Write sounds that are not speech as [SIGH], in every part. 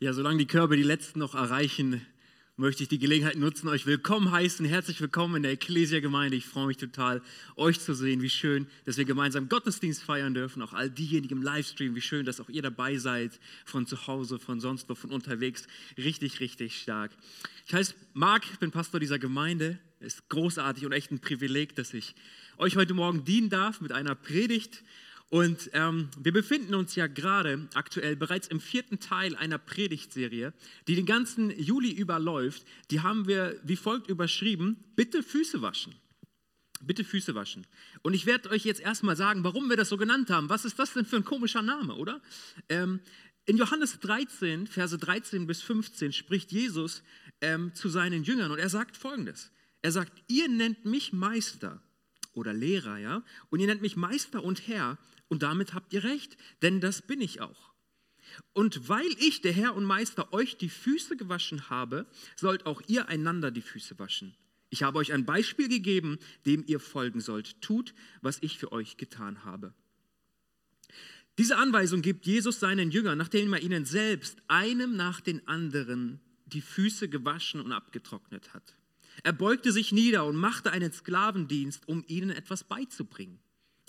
Ja, solange die Körbe die letzten noch erreichen, möchte ich die Gelegenheit nutzen, euch willkommen heißen. Herzlich willkommen in der Ecclesia-Gemeinde. Ich freue mich total, euch zu sehen. Wie schön, dass wir gemeinsam Gottesdienst feiern dürfen. Auch all diejenigen im Livestream. Wie schön, dass auch ihr dabei seid. Von zu Hause, von sonst wo, von unterwegs. Richtig, richtig stark. Ich heiße Marc, bin Pastor dieser Gemeinde. Es ist großartig und echt ein Privileg, dass ich euch heute Morgen dienen darf mit einer Predigt und ähm, wir befinden uns ja gerade aktuell bereits im vierten Teil einer Predigtserie, die den ganzen Juli überläuft. Die haben wir wie folgt überschrieben: Bitte Füße waschen. Bitte Füße waschen. Und ich werde euch jetzt erstmal sagen, warum wir das so genannt haben. Was ist das denn für ein komischer Name, oder? Ähm, in Johannes 13, Verse 13 bis 15 spricht Jesus ähm, zu seinen Jüngern und er sagt folgendes. Er sagt, ihr nennt mich Meister oder Lehrer, ja, und ihr nennt mich Meister und Herr und damit habt ihr recht, denn das bin ich auch. Und weil ich, der Herr und Meister, euch die Füße gewaschen habe, sollt auch ihr einander die Füße waschen. Ich habe euch ein Beispiel gegeben, dem ihr folgen sollt. Tut, was ich für euch getan habe. Diese Anweisung gibt Jesus seinen Jüngern, nachdem er ihnen selbst einem nach den anderen die Füße gewaschen und abgetrocknet hat. Er beugte sich nieder und machte einen Sklavendienst, um ihnen etwas beizubringen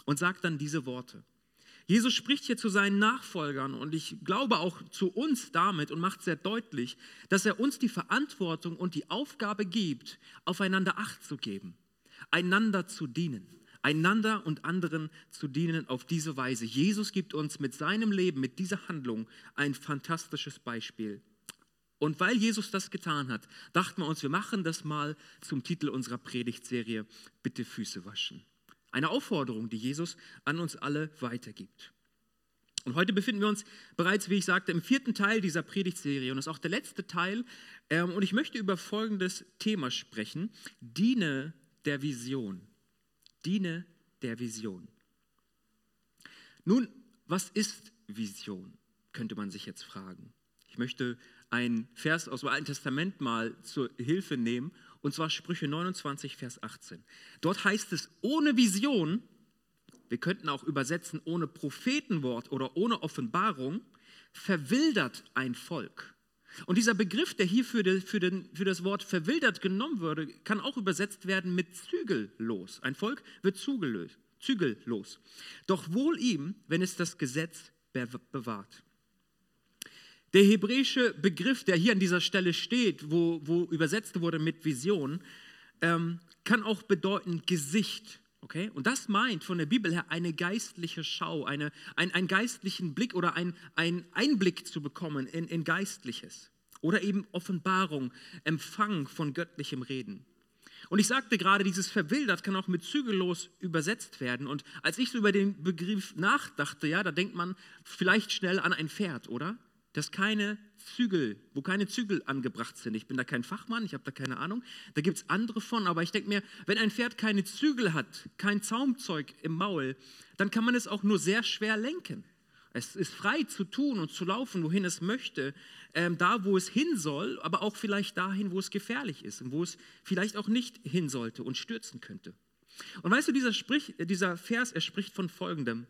und sagt dann diese Worte. Jesus spricht hier zu seinen Nachfolgern und ich glaube auch zu uns damit und macht sehr deutlich, dass er uns die Verantwortung und die Aufgabe gibt, aufeinander Acht zu geben, einander zu dienen, einander und anderen zu dienen auf diese Weise. Jesus gibt uns mit seinem Leben, mit dieser Handlung ein fantastisches Beispiel. Und weil Jesus das getan hat, dachten wir uns, wir machen das mal zum Titel unserer Predigtserie, bitte Füße waschen. Eine Aufforderung, die Jesus an uns alle weitergibt. Und heute befinden wir uns bereits, wie ich sagte, im vierten Teil dieser Predigtserie und das ist auch der letzte Teil. Ähm, und ich möchte über folgendes Thema sprechen: Diene der Vision. Diene der Vision. Nun, was ist Vision? Könnte man sich jetzt fragen. Ich möchte einen Vers aus dem Alten Testament mal zur Hilfe nehmen und zwar Sprüche 29, Vers 18. Dort heißt es, ohne Vision, wir könnten auch übersetzen, ohne Prophetenwort oder ohne Offenbarung, verwildert ein Volk. Und dieser Begriff, der hier für, die, für, den, für, das Wort verwildert genommen würde, kann auch übersetzt werden mit zügellos. Ein Volk wird zügellos. zügellos. Doch wohl ihm, wenn es das Gesetz bewahrt. Der hebräische Begriff, der hier an dieser Stelle steht, wo, wo übersetzt wurde mit Vision, ähm, kann auch bedeuten Gesicht. Okay? Und das meint von der Bibel her eine geistliche Schau, eine, ein, einen geistlichen Blick oder ein, einen Einblick zu bekommen in, in Geistliches. Oder eben Offenbarung, Empfang von göttlichem Reden. Und ich sagte gerade, dieses verwildert kann auch mit zügellos übersetzt werden. Und als ich so über den Begriff nachdachte, ja, da denkt man vielleicht schnell an ein Pferd, oder? Dass keine Zügel, wo keine Zügel angebracht sind. Ich bin da kein Fachmann, ich habe da keine Ahnung. Da gibt es andere von, aber ich denke mir, wenn ein Pferd keine Zügel hat, kein Zaumzeug im Maul, dann kann man es auch nur sehr schwer lenken. Es ist frei zu tun und zu laufen, wohin es möchte, ähm, da, wo es hin soll, aber auch vielleicht dahin, wo es gefährlich ist und wo es vielleicht auch nicht hin sollte und stürzen könnte. Und weißt du, dieser, Sprich, dieser Vers, er spricht von Folgendem.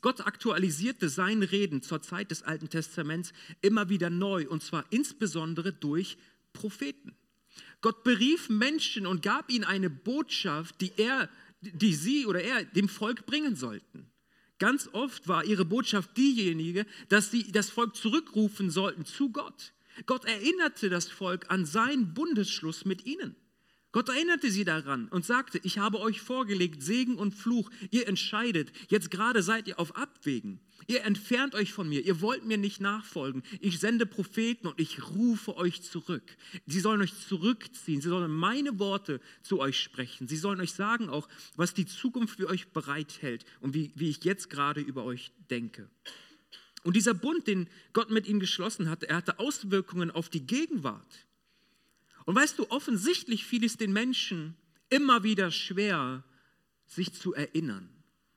Gott aktualisierte sein Reden zur Zeit des Alten Testaments immer wieder neu, und zwar insbesondere durch Propheten. Gott berief Menschen und gab ihnen eine Botschaft, die, er, die sie oder er dem Volk bringen sollten. Ganz oft war ihre Botschaft diejenige, dass sie das Volk zurückrufen sollten zu Gott. Gott erinnerte das Volk an seinen Bundesschluss mit ihnen. Gott erinnerte sie daran und sagte, ich habe euch vorgelegt Segen und Fluch, ihr entscheidet, jetzt gerade seid ihr auf Abwägen, ihr entfernt euch von mir, ihr wollt mir nicht nachfolgen, ich sende Propheten und ich rufe euch zurück. Sie sollen euch zurückziehen, sie sollen meine Worte zu euch sprechen, sie sollen euch sagen auch, was die Zukunft für euch bereithält und wie, wie ich jetzt gerade über euch denke. Und dieser Bund, den Gott mit ihnen geschlossen hatte, er hatte Auswirkungen auf die Gegenwart. Und weißt du, offensichtlich fiel es den Menschen immer wieder schwer, sich zu erinnern.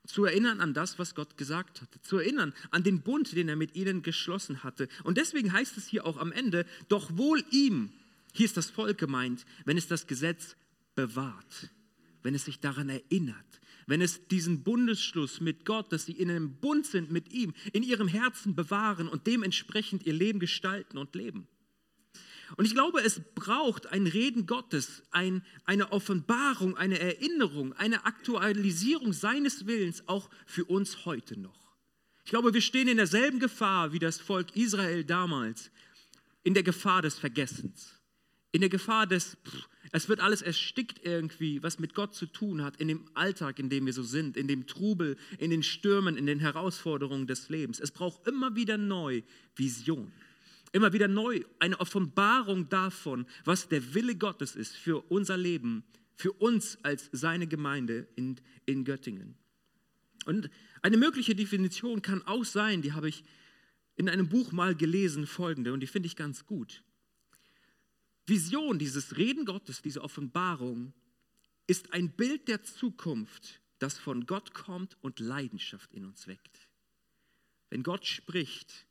Zu erinnern an das, was Gott gesagt hatte. Zu erinnern an den Bund, den er mit ihnen geschlossen hatte. Und deswegen heißt es hier auch am Ende, doch wohl ihm, hier ist das Volk gemeint, wenn es das Gesetz bewahrt, wenn es sich daran erinnert, wenn es diesen Bundesschluss mit Gott, dass sie in einem Bund sind mit ihm, in ihrem Herzen bewahren und dementsprechend ihr Leben gestalten und leben. Und ich glaube, es braucht ein Reden Gottes, ein, eine Offenbarung, eine Erinnerung, eine Aktualisierung seines Willens auch für uns heute noch. Ich glaube, wir stehen in derselben Gefahr wie das Volk Israel damals, in der Gefahr des Vergessens, in der Gefahr des, pff, es wird alles erstickt irgendwie, was mit Gott zu tun hat, in dem Alltag, in dem wir so sind, in dem Trubel, in den Stürmen, in den Herausforderungen des Lebens. Es braucht immer wieder neu Vision. Immer wieder neu eine Offenbarung davon, was der Wille Gottes ist für unser Leben, für uns als seine Gemeinde in, in Göttingen. Und eine mögliche Definition kann auch sein, die habe ich in einem Buch mal gelesen, folgende, und die finde ich ganz gut. Vision, dieses Reden Gottes, diese Offenbarung, ist ein Bild der Zukunft, das von Gott kommt und Leidenschaft in uns weckt. Wenn Gott spricht,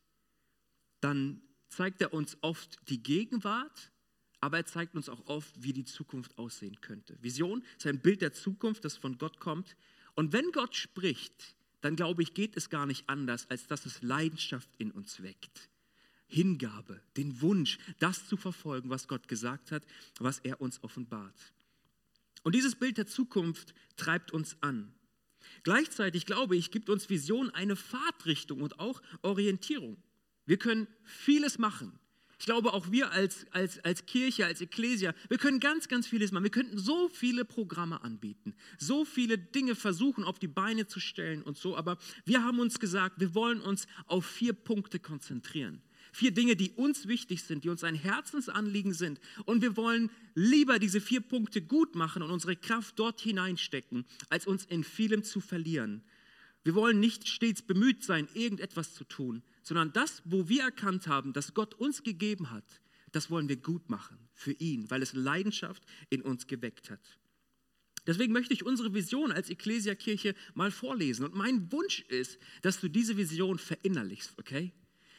dann zeigt er uns oft die Gegenwart, aber er zeigt uns auch oft, wie die Zukunft aussehen könnte. Vision ist ein Bild der Zukunft, das von Gott kommt. Und wenn Gott spricht, dann glaube ich, geht es gar nicht anders, als dass es Leidenschaft in uns weckt. Hingabe, den Wunsch, das zu verfolgen, was Gott gesagt hat, was er uns offenbart. Und dieses Bild der Zukunft treibt uns an. Gleichzeitig glaube ich, gibt uns Vision eine Fahrtrichtung und auch Orientierung. Wir können vieles machen. Ich glaube, auch wir als, als, als Kirche, als Ekklesia, wir können ganz, ganz vieles machen. Wir könnten so viele Programme anbieten, so viele Dinge versuchen auf die Beine zu stellen und so. Aber wir haben uns gesagt, wir wollen uns auf vier Punkte konzentrieren. Vier Dinge, die uns wichtig sind, die uns ein Herzensanliegen sind. Und wir wollen lieber diese vier Punkte gut machen und unsere Kraft dort hineinstecken, als uns in vielem zu verlieren. Wir wollen nicht stets bemüht sein, irgendetwas zu tun, sondern das, wo wir erkannt haben, dass Gott uns gegeben hat, das wollen wir gut machen für ihn, weil es Leidenschaft in uns geweckt hat. Deswegen möchte ich unsere Vision als Ekklesiakirche mal vorlesen. Und mein Wunsch ist, dass du diese Vision verinnerlichst, okay?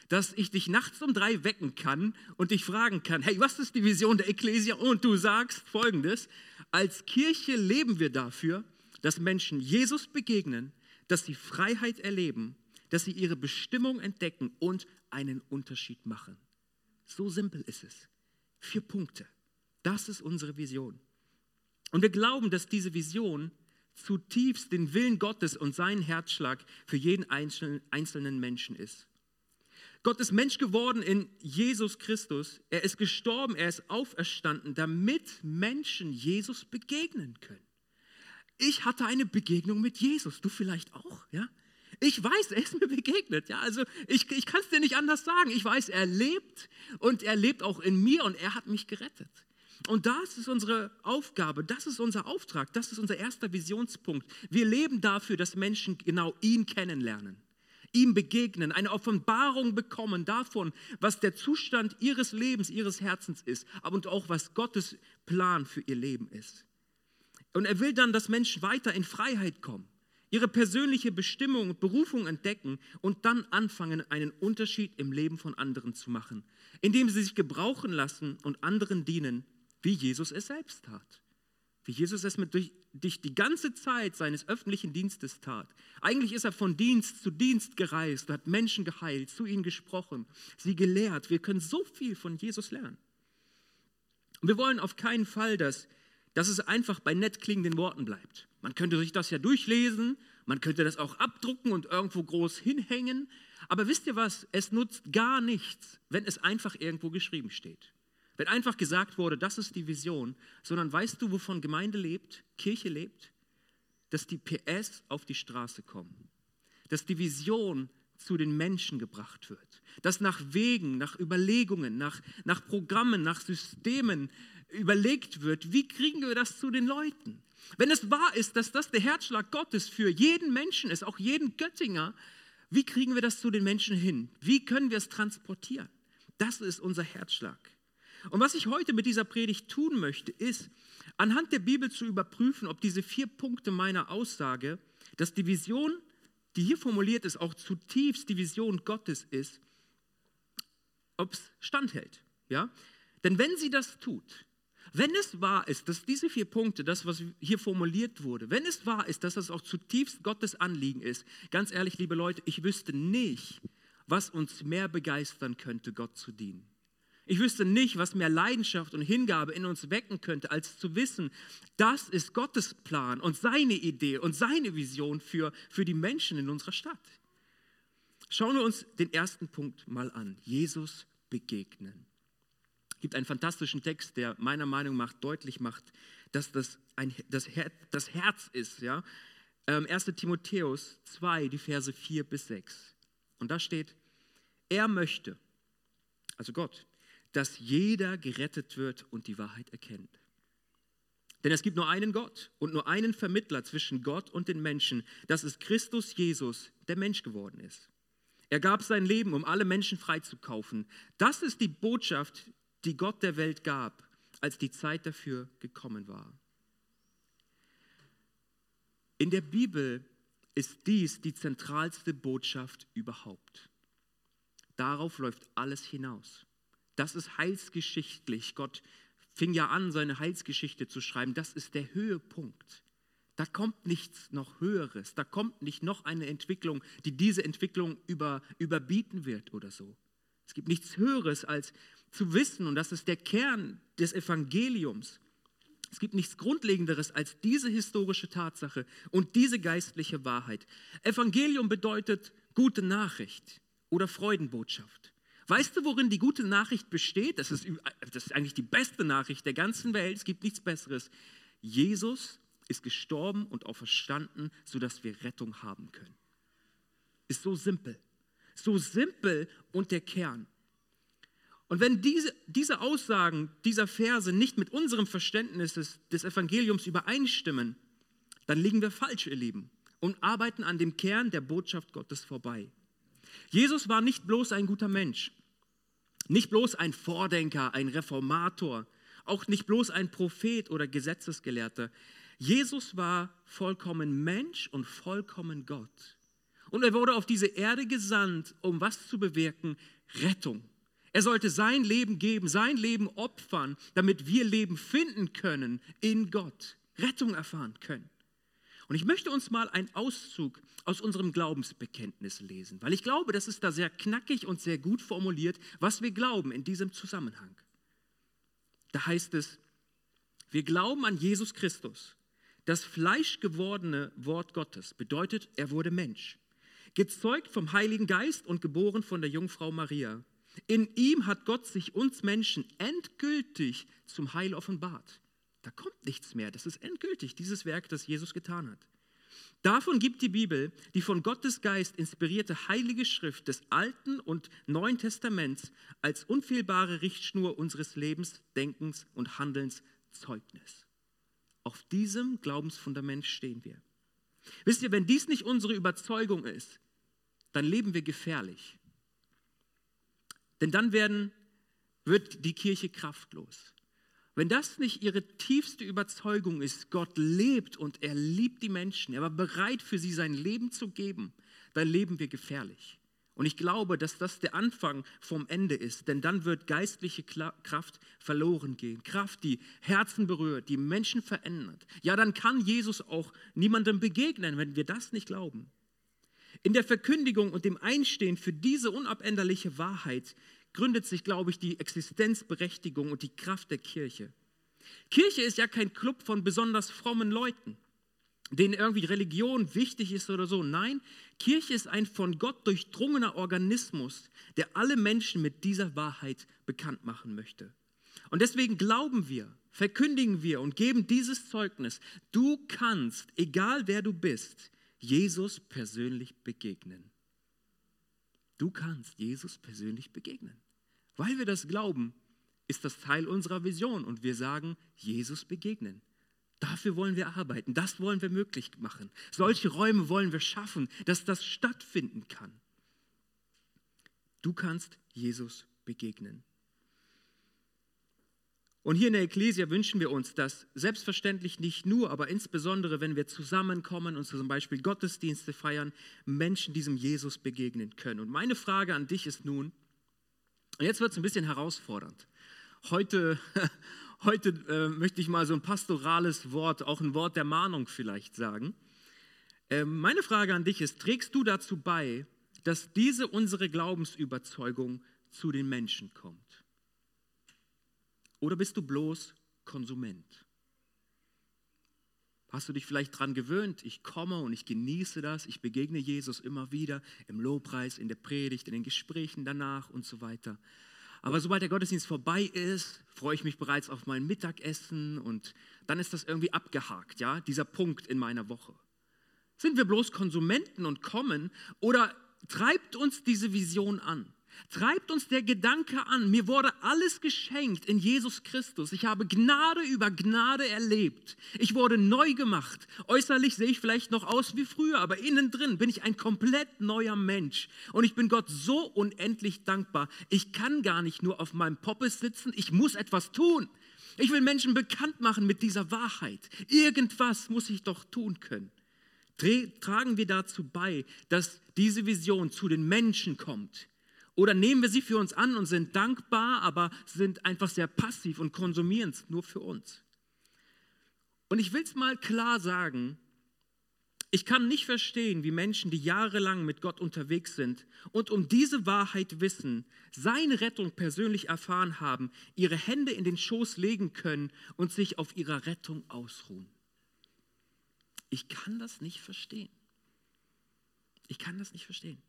Dass ich dich nachts um drei wecken kann und dich fragen kann, hey, was ist die Vision der Ekklesia? Und du sagst folgendes, als Kirche leben wir dafür, dass Menschen Jesus begegnen, dass sie Freiheit erleben dass sie ihre Bestimmung entdecken und einen Unterschied machen. So simpel ist es. Vier Punkte. Das ist unsere Vision. Und wir glauben, dass diese Vision zutiefst den Willen Gottes und seinen Herzschlag für jeden einzelnen Menschen ist. Gott ist Mensch geworden in Jesus Christus. Er ist gestorben, er ist auferstanden, damit Menschen Jesus begegnen können. Ich hatte eine Begegnung mit Jesus, du vielleicht auch, ja? Ich weiß, er ist mir begegnet. Ja, also ich, ich kann es dir nicht anders sagen. Ich weiß, er lebt und er lebt auch in mir und er hat mich gerettet. Und das ist unsere Aufgabe, das ist unser Auftrag, das ist unser erster Visionspunkt. Wir leben dafür, dass Menschen genau ihn kennenlernen, ihm begegnen, eine Offenbarung bekommen davon, was der Zustand ihres Lebens, ihres Herzens ist, aber auch was Gottes Plan für ihr Leben ist. Und er will dann, dass Menschen weiter in Freiheit kommen ihre persönliche Bestimmung und Berufung entdecken und dann anfangen, einen Unterschied im Leben von anderen zu machen, indem sie sich gebrauchen lassen und anderen dienen, wie Jesus es selbst tat. Wie Jesus es mit durch, durch die ganze Zeit seines öffentlichen Dienstes tat. Eigentlich ist er von Dienst zu Dienst gereist, hat Menschen geheilt, zu ihnen gesprochen, sie gelehrt. Wir können so viel von Jesus lernen. Und wir wollen auf keinen Fall, dass, dass es einfach bei nett klingenden Worten bleibt. Man könnte sich das ja durchlesen, man könnte das auch abdrucken und irgendwo groß hinhängen. Aber wisst ihr was? Es nutzt gar nichts, wenn es einfach irgendwo geschrieben steht. Wenn einfach gesagt wurde, das ist die Vision, sondern weißt du, wovon Gemeinde lebt, Kirche lebt? Dass die PS auf die Straße kommen. Dass die Vision zu den Menschen gebracht wird. Dass nach Wegen, nach Überlegungen, nach, nach Programmen, nach Systemen überlegt wird, wie kriegen wir das zu den Leuten? Wenn es wahr ist, dass das der Herzschlag Gottes für jeden Menschen ist, auch jeden Göttinger, wie kriegen wir das zu den Menschen hin? Wie können wir es transportieren? Das ist unser Herzschlag. Und was ich heute mit dieser Predigt tun möchte, ist, anhand der Bibel zu überprüfen, ob diese vier Punkte meiner Aussage, dass die Vision, die hier formuliert ist, auch zutiefst die Vision Gottes ist, ob es standhält. Ja? Denn wenn sie das tut, Wenn es wahr ist, dass diese vier Punkte, das, was hier formuliert wurde, wenn es wahr ist, dass das auch zutiefst Gottes Anliegen ist, ganz ehrlich, liebe Leute, ich wüsste nicht, was uns mehr begeistern könnte, Gott zu dienen. Ich wüsste nicht, was mehr Leidenschaft und Hingabe in uns wecken könnte, als zu wissen, das ist Gottes Plan und seine Idee und seine Vision für, für die Menschen in unserer Stadt. Schauen wir uns den ersten Punkt mal an. Jesus begegnen gibt einen fantastischen Text, der meiner Meinung nach deutlich macht, dass das ein, das, Her das Herz ist. Ja? Ähm, 1. Timotheus 2, die Verse 4 bis 6. Und da steht, er möchte, also Gott, dass jeder gerettet wird und die Wahrheit erkennt. Denn es gibt nur einen Gott und nur einen Vermittler zwischen Gott und den Menschen. Das ist Christus Jesus, der Mensch geworden ist. Er gab sein Leben, um alle Menschen freizukaufen. Das ist die Botschaft, die Gott der Welt gab, als die Zeit dafür gekommen war. In der Bibel ist dies die zentralste Botschaft überhaupt. Darauf läuft alles hinaus. Das ist heilsgeschichtlich. Gott fing ja an, seine Heilsgeschichte zu schreiben. Das ist der Höhepunkt. Da kommt nichts noch Höheres. Da kommt nicht noch eine Entwicklung, die diese Entwicklung über, überbieten wird oder so. Es gibt nichts Höheres als zu wissen, und das ist der Kern des Evangeliums, es gibt nichts Grundlegenderes als diese historische Tatsache und diese geistliche Wahrheit. Evangelium bedeutet gute Nachricht oder Freudenbotschaft. Weißt du, worin die gute Nachricht besteht? Das ist, das ist eigentlich die beste Nachricht der ganzen Welt. Es gibt nichts Besseres. Jesus ist gestorben und auferstanden, sodass wir Rettung haben können. Ist so simpel. So simpel und der Kern. Und wenn diese, diese Aussagen dieser Verse nicht mit unserem Verständnis des, des Evangeliums übereinstimmen, dann liegen wir falsch, ihr Lieben, und arbeiten an dem Kern der Botschaft Gottes vorbei. Jesus war nicht bloß ein guter Mensch, nicht bloß ein Vordenker, ein Reformator, auch nicht bloß ein Prophet oder Gesetzesgelehrter. Jesus war vollkommen Mensch und vollkommen Gott. Und er wurde auf diese Erde gesandt, um was zu bewirken? Rettung. Er sollte sein Leben geben, sein Leben opfern, damit wir Leben finden können in Gott, Rettung erfahren können. Und ich möchte uns mal einen Auszug aus unserem Glaubensbekenntnis lesen, weil ich glaube, das ist da sehr knackig und sehr gut formuliert, was wir glauben in diesem Zusammenhang. Da heißt es, wir glauben an Jesus Christus, das fleischgewordene Wort Gottes, bedeutet, er wurde Mensch, gezeugt vom Heiligen Geist und geboren von der Jungfrau Maria. In ihm hat Gott sich uns Menschen endgültig zum Heil offenbart. Da kommt nichts mehr. Das ist endgültig, dieses Werk, das Jesus getan hat. Davon gibt die Bibel, die von Gottes Geist inspirierte heilige Schrift des Alten und Neuen Testaments als unfehlbare Richtschnur unseres Lebens, Denkens und Handelns Zeugnis. Auf diesem Glaubensfundament stehen wir. Wisst ihr, wenn dies nicht unsere Überzeugung ist, dann leben wir gefährlich. Denn dann werden, wird die Kirche kraftlos. Wenn das nicht ihre tiefste Überzeugung ist, Gott lebt und er liebt die Menschen, er war bereit für sie sein Leben zu geben, dann leben wir gefährlich. Und ich glaube, dass das der Anfang vom Ende ist, denn dann wird geistliche Kraft verloren gehen. Kraft, die Herzen berührt, die Menschen verändert. Ja, dann kann Jesus auch niemandem begegnen, wenn wir das nicht glauben. In der Verkündigung und dem Einstehen für diese unabänderliche Wahrheit gründet sich, glaube ich, die Existenzberechtigung und die Kraft der Kirche. Kirche ist ja kein Club von besonders frommen Leuten, denen irgendwie Religion wichtig ist oder so. Nein, Kirche ist ein von Gott durchdrungener Organismus, der alle Menschen mit dieser Wahrheit bekannt machen möchte. Und deswegen glauben wir, verkündigen wir und geben dieses Zeugnis. Du kannst, egal wer du bist, Jesus persönlich begegnen. Du kannst Jesus persönlich begegnen. Weil wir das glauben, ist das Teil unserer Vision und wir sagen, Jesus begegnen. Dafür wollen wir arbeiten, das wollen wir möglich machen. Solche Räume wollen wir schaffen, dass das stattfinden kann. Du kannst Jesus begegnen. Und hier in der Ekklesia wünschen wir uns, dass selbstverständlich nicht nur, aber insbesondere, wenn wir zusammenkommen und zum Beispiel Gottesdienste feiern, Menschen diesem Jesus begegnen können. Und meine Frage an dich ist nun, jetzt wird es ein bisschen herausfordernd. Heute, [LAUGHS] heute äh, möchte ich mal so ein pastorales Wort, auch ein Wort der Mahnung vielleicht sagen. Äh, meine Frage an dich ist, trägst du dazu bei, dass diese unsere Glaubensüberzeugung zu den Menschen kommt? Oder bist du bloß Konsument? Hast du dich vielleicht daran gewöhnt, ich komme und ich genieße das, ich begegne Jesus immer wieder im Lobpreis, in der Predigt, in den Gesprächen danach und so weiter. Aber sobald der Gottesdienst vorbei ist, freue ich mich bereits auf mein Mittagessen und dann ist das irgendwie abgehakt, ja, dieser Punkt in meiner Woche. Sind wir bloß Konsumenten und kommen oder treibt uns diese Vision an? Treibt uns der Gedanke an, mir wurde alles geschenkt in Jesus Christus. Ich habe Gnade über Gnade erlebt. Ich wurde neu gemacht. Äußerlich sehe ich vielleicht noch aus wie früher, aber innen drin bin ich ein komplett neuer Mensch. Und ich bin Gott so unendlich dankbar. Ich kann gar nicht nur auf meinem Poppes sitzen, ich muss etwas tun. Ich will Menschen bekannt machen mit dieser Wahrheit. Irgendwas muss ich doch tun können. Tragen wir dazu bei, dass diese Vision zu den Menschen kommt oder nehmen wir sie für uns an und sind dankbar, aber sind einfach sehr passiv und konsumieren es nur für uns. Und ich will es mal klar sagen, ich kann nicht verstehen, wie Menschen, die jahrelang mit Gott unterwegs sind und um diese Wahrheit wissen, seine Rettung persönlich erfahren haben, ihre Hände in den Schoß legen können und sich auf ihrer Rettung ausruhen. Ich kann das nicht verstehen. Ich kann das nicht verstehen.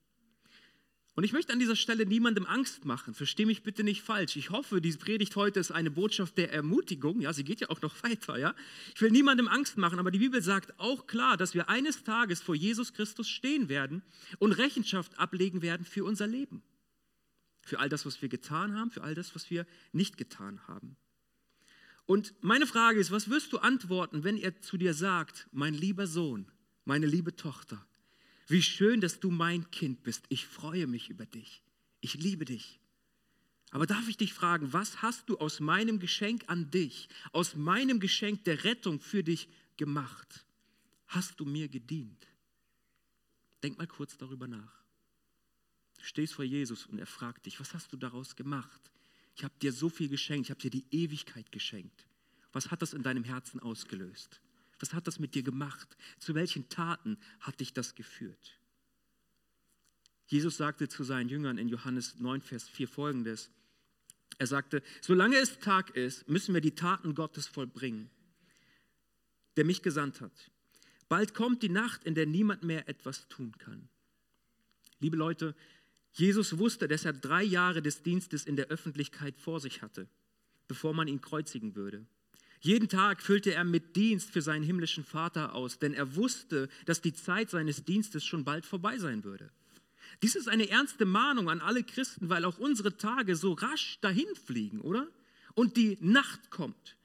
Und ich möchte an dieser Stelle niemandem Angst machen. Verstehe mich bitte nicht falsch. Ich hoffe, diese Predigt heute ist eine Botschaft der Ermutigung. Ja, sie geht ja auch noch [LAUGHS] weiter. Ja, ich will niemandem Angst machen, aber die Bibel sagt auch klar, dass wir eines Tages vor Jesus Christus stehen werden und Rechenschaft ablegen werden für unser Leben, für all das, was wir getan haben, für all das, was wir nicht getan haben. Und meine Frage ist, was wirst du antworten, wenn er zu dir sagt, mein lieber Sohn, meine liebe Tochter? Wie schön, dass du mein Kind bist. Ich freue mich über dich. Ich liebe dich. Aber darf ich dich fragen, was hast du aus meinem Geschenk an dich, aus meinem Geschenk der Rettung für dich gemacht? Hast du mir gedient? Denk mal kurz darüber nach. Du stehst vor Jesus und er fragt dich, was hast du daraus gemacht? Ich habe dir so viel geschenkt, ich habe dir die Ewigkeit geschenkt. Was hat das in deinem Herzen ausgelöst? Was hat das mit dir gemacht? Zu welchen Taten hat dich das geführt? Jesus sagte zu seinen Jüngern in Johannes 9, Vers 4 folgendes. Er sagte, solange es Tag ist, müssen wir die Taten Gottes vollbringen, der mich gesandt hat. Bald kommt die Nacht, in der niemand mehr etwas tun kann. Liebe Leute, Jesus wusste, dass er drei Jahre des Dienstes in der Öffentlichkeit vor sich hatte, bevor man ihn kreuzigen würde. Jeden Tag füllte er mit Dienst für seinen himmlischen Vater aus, denn er wusste, dass die Zeit seines Dienstes schon bald vorbei sein würde. Dies ist eine ernste Mahnung an alle Christen, weil auch unsere Tage so rasch dahinfliegen, oder? Und die Nacht kommt,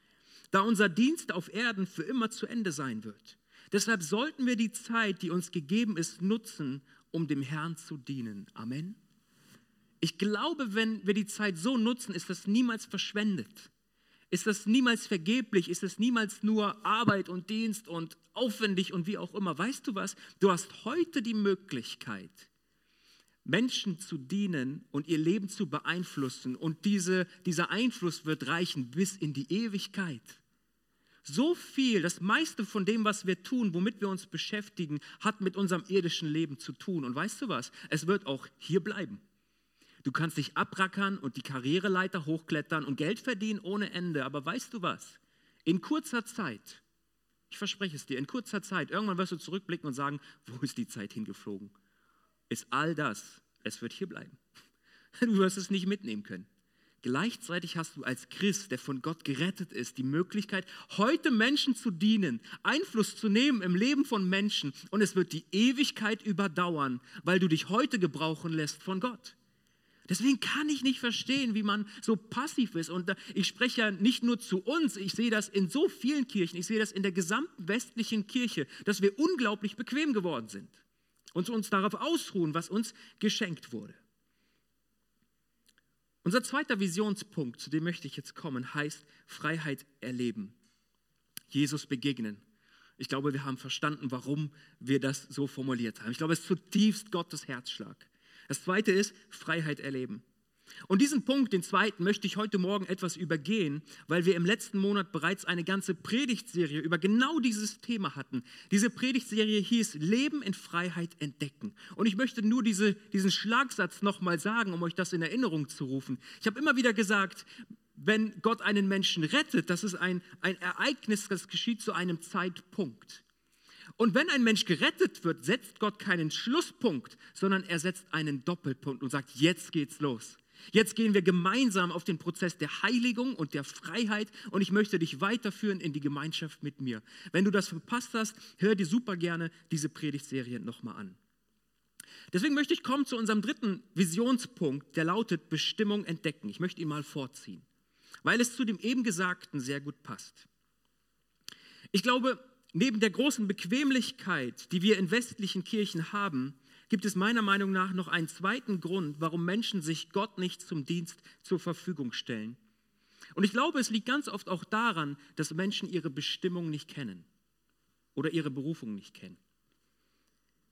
da unser Dienst auf Erden für immer zu Ende sein wird. Deshalb sollten wir die Zeit, die uns gegeben ist, nutzen, um dem Herrn zu dienen. Amen. Ich glaube, wenn wir die Zeit so nutzen, ist das niemals verschwendet ist das niemals vergeblich, ist es niemals nur Arbeit und Dienst und aufwendig und wie auch immer. Weißt du was? Du hast heute die Möglichkeit, Menschen zu dienen und ihr Leben zu beeinflussen und diese, dieser Einfluss wird reichen bis in die Ewigkeit. So viel, das meiste von dem, was wir tun, womit wir uns beschäftigen, hat mit unserem irdischen Leben zu tun. Und weißt du was? Es wird auch hier bleiben. Du kannst dich abrackern und die Karriereleiter hochklettern und Geld verdienen ohne Ende. Aber weißt du was? In kurzer Zeit, ich verspreche es dir, in kurzer Zeit, irgendwann wirst du zurückblicken und sagen, wo ist die Zeit hingeflogen? Ist all das, es wird hier bleiben. [LAUGHS] Du wirst es nicht mitnehmen können. Gleichzeitig hast du als Christ, der von Gott gerettet ist, die Möglichkeit, heute Menschen zu dienen, Einfluss zu nehmen im Leben von Menschen und es wird die Ewigkeit überdauern, weil du dich heute gebrauchen lässt von Gott. Deswegen kann ich nicht verstehen, wie man so passiv ist. Und ich spreche ja nicht nur zu uns, ich sehe das in so vielen Kirchen, ich sehe das in der gesamten westlichen Kirche, dass wir unglaublich bequem geworden sind und uns darauf ausruhen, was uns geschenkt wurde. Unser zweiter Visionspunkt, zu dem möchte ich jetzt kommen, heißt Freiheit erleben. Jesus begegnen. Ich glaube, wir haben verstanden, warum wir das so formuliert haben. Ich glaube, es ist zutiefst Gottes Herzschlag. Das zweite ist Freiheit erleben. Und diesen Punkt, den zweiten, möchte ich heute Morgen etwas übergehen, weil wir im letzten Monat bereits eine ganze Predigtserie über genau dieses Thema hatten. Diese Predigtserie hieß Leben in Freiheit entdecken. Und ich möchte nur diese, diesen Schlagsatz nochmal sagen, um euch das in Erinnerung zu rufen. Ich habe immer wieder gesagt, wenn Gott einen Menschen rettet, das ist ein, ein Ereignis, das geschieht zu einem Zeitpunkt. Und wenn ein Mensch gerettet wird, setzt Gott keinen Schlusspunkt, sondern er setzt einen Doppelpunkt und sagt, jetzt geht's los. Jetzt gehen wir gemeinsam auf den Prozess der Heiligung und der Freiheit und ich möchte dich weiterführen in die Gemeinschaft mit mir. Wenn du das verpasst hast, hör dir super gerne diese Predigtserie nochmal an. Deswegen möchte ich kommen zu unserem dritten Visionspunkt, der lautet Bestimmung entdecken. Ich möchte ihn mal vorziehen, weil es zu dem eben Gesagten sehr gut passt. Ich glaube, neben der großen Bequemlichkeit, die wir in westlichen Kirchen haben, gibt es meiner Meinung nach noch einen zweiten Grund, warum Menschen sich Gott nicht zum Dienst zur Verfügung stellen. Und ich glaube, es liegt ganz oft auch daran, dass Menschen ihre Bestimmung nicht kennen oder ihre Berufung nicht kennen.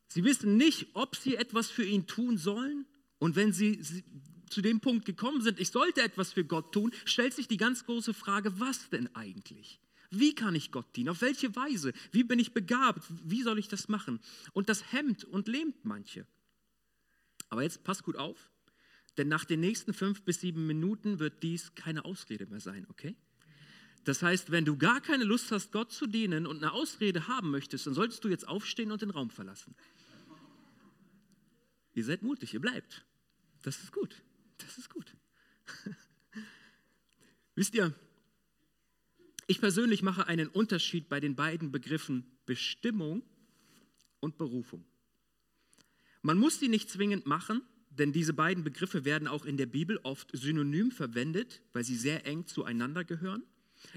Sie wissen nicht, ob sie etwas für ihn tun sollen. Und wenn sie zu dem Punkt gekommen sind, ich sollte etwas für Gott tun, stellt sich die ganz große Frage, was denn eigentlich? Wie kann ich Gott dienen? Auf welche Weise? Wie bin ich begabt? Wie soll ich das machen? Und das hemmt und lähmt manche. Aber jetzt passt gut auf, denn nach den nächsten fünf bis sieben Minuten wird dies keine Ausrede mehr sein, okay? Das heißt, wenn du gar keine Lust hast, Gott zu dienen und eine Ausrede haben möchtest, dann solltest du jetzt aufstehen und den Raum verlassen. Ihr seid mutig, ihr bleibt. Das ist gut. Das ist gut. [LAUGHS] Wisst ihr, ich persönlich mache einen Unterschied bei den beiden Begriffen Bestimmung und Berufung. Man muss sie nicht zwingend machen, denn diese beiden Begriffe werden auch in der Bibel oft synonym verwendet, weil sie sehr eng zueinander gehören.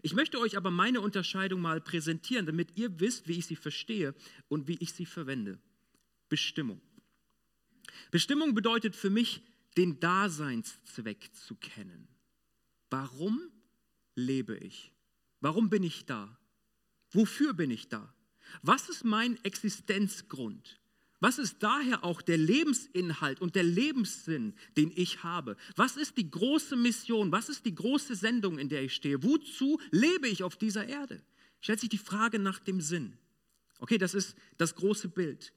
Ich möchte euch aber meine Unterscheidung mal präsentieren, damit ihr wisst, wie ich sie verstehe und wie ich sie verwende. Bestimmung. Bestimmung bedeutet für mich, den Daseinszweck zu kennen. Warum lebe ich? Warum bin ich da? Wofür bin ich da? Was ist mein Existenzgrund? Was ist daher auch der Lebensinhalt und der Lebenssinn, den ich habe? Was ist die große Mission? Was ist die große Sendung, in der ich stehe? Wozu lebe ich auf dieser Erde? Stellt sich die Frage nach dem Sinn. Okay, das ist das große Bild.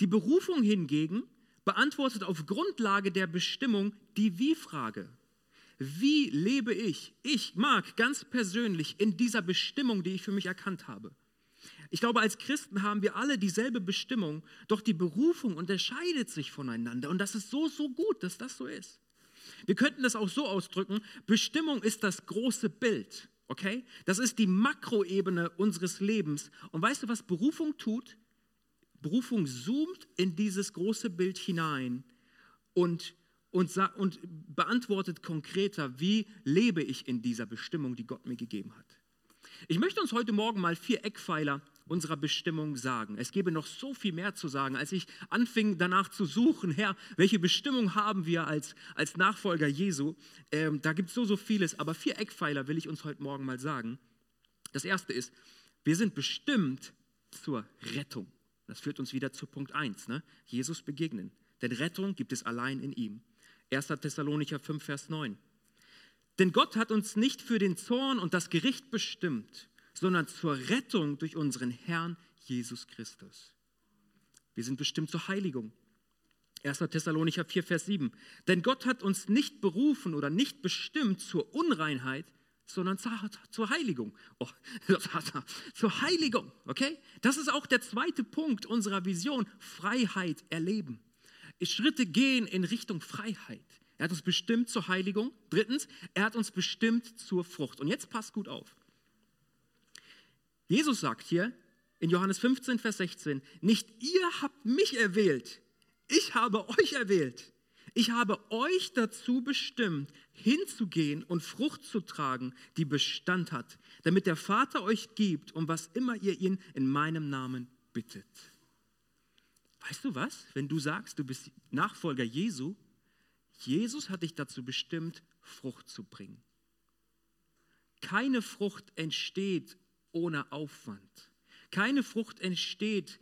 Die Berufung hingegen beantwortet auf Grundlage der Bestimmung die Wie-Frage. Wie lebe ich? Ich mag ganz persönlich in dieser Bestimmung, die ich für mich erkannt habe. Ich glaube, als Christen haben wir alle dieselbe Bestimmung, doch die Berufung unterscheidet sich voneinander. Und das ist so, so gut, dass das so ist. Wir könnten das auch so ausdrücken, Bestimmung ist das große Bild, okay? Das ist die Makroebene unseres Lebens. Und weißt du, was Berufung tut? Berufung zoomt in dieses große Bild hinein und und, und beantwortet konkreter, wie lebe ich in dieser Bestimmung, die Gott mir gegeben hat. Ich möchte uns heute Morgen mal vier Eckpfeiler unserer Bestimmung sagen. Es gäbe noch so viel mehr zu sagen, als ich anfing danach zu suchen, Herr, welche Bestimmung haben wir als, als Nachfolger Jesu? Ähm, da gibt es so, so vieles, aber vier Eckpfeiler will ich uns heute Morgen mal sagen. Das erste ist, wir sind bestimmt zur Rettung. Das führt uns wieder zu Punkt 1, ne? Jesus begegnen. Denn Rettung gibt es allein in ihm. 1. Thessalonicher 5, Vers 9. Denn Gott hat uns nicht für den Zorn und das Gericht bestimmt, sondern zur Rettung durch unseren Herrn Jesus Christus. Wir sind bestimmt zur Heiligung. 1. Thessalonicher 4, Vers 7. Denn Gott hat uns nicht berufen oder nicht bestimmt zur Unreinheit, sondern zur, Heiligung. Oh, [LAUGHS] zur Heiligung, okay? Das ist auch der zweite Punkt unserer Vision, Freiheit erleben. Schritte gehen in Richtung Freiheit. Er hat uns bestimmt zur Heiligung. Drittens, er hat uns bestimmt zur Frucht. Und jetzt passt gut auf. Jesus sagt hier in Johannes 15, Vers 16, nicht ihr habt mich erwählt, ich habe euch erwählt. Ich habe euch dazu bestimmt, hinzugehen und Frucht zu tragen, die Bestand hat, damit der Vater euch gibt, um was immer ihr ihn in meinem Namen bittet. Weißt du was? Wenn du sagst, du bist Nachfolger Jesu, Jesus hat dich dazu bestimmt, Frucht zu bringen. Keine Frucht entsteht ohne Aufwand. Keine Frucht entsteht,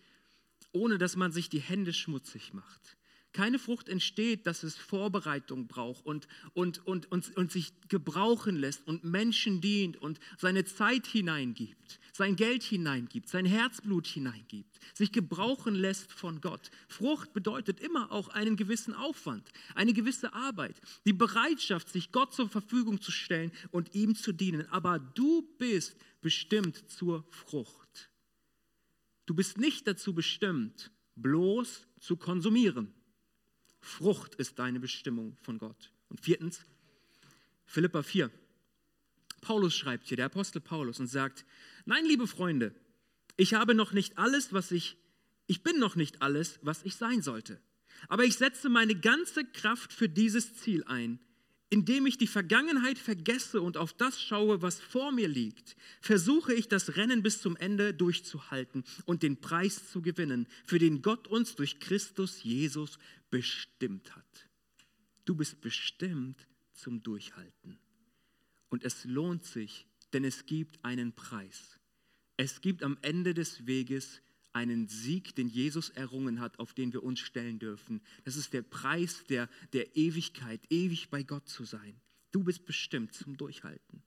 ohne dass man sich die Hände schmutzig macht. Keine Frucht entsteht, dass es Vorbereitung braucht und, und, und, und, und sich gebrauchen lässt und Menschen dient und seine Zeit hineingibt, sein Geld hineingibt, sein Herzblut hineingibt, sich gebrauchen lässt von Gott. Frucht bedeutet immer auch einen gewissen Aufwand, eine gewisse Arbeit, die Bereitschaft, sich Gott zur Verfügung zu stellen und ihm zu dienen. Aber du bist bestimmt zur Frucht. Du bist nicht dazu bestimmt, bloß zu konsumieren. Frucht ist deine Bestimmung von Gott. Und viertens, Philippa 4. Paulus schreibt hier, der Apostel Paulus, und sagt, nein, liebe Freunde, ich habe noch nicht alles, was ich, ich bin noch nicht alles, was ich sein sollte. Aber ich setze meine ganze Kraft für dieses Ziel ein, indem ich die Vergangenheit vergesse und auf das schaue, was vor mir liegt, versuche ich das Rennen bis zum Ende durchzuhalten und den Preis zu gewinnen, für den Gott uns durch Christus Jesus bestimmt hat. Du bist bestimmt zum Durchhalten. Und es lohnt sich, denn es gibt einen Preis. Es gibt am Ende des Weges einen Sieg, den Jesus errungen hat, auf den wir uns stellen dürfen. Das ist der Preis der, der Ewigkeit, ewig bei Gott zu sein. Du bist bestimmt zum Durchhalten.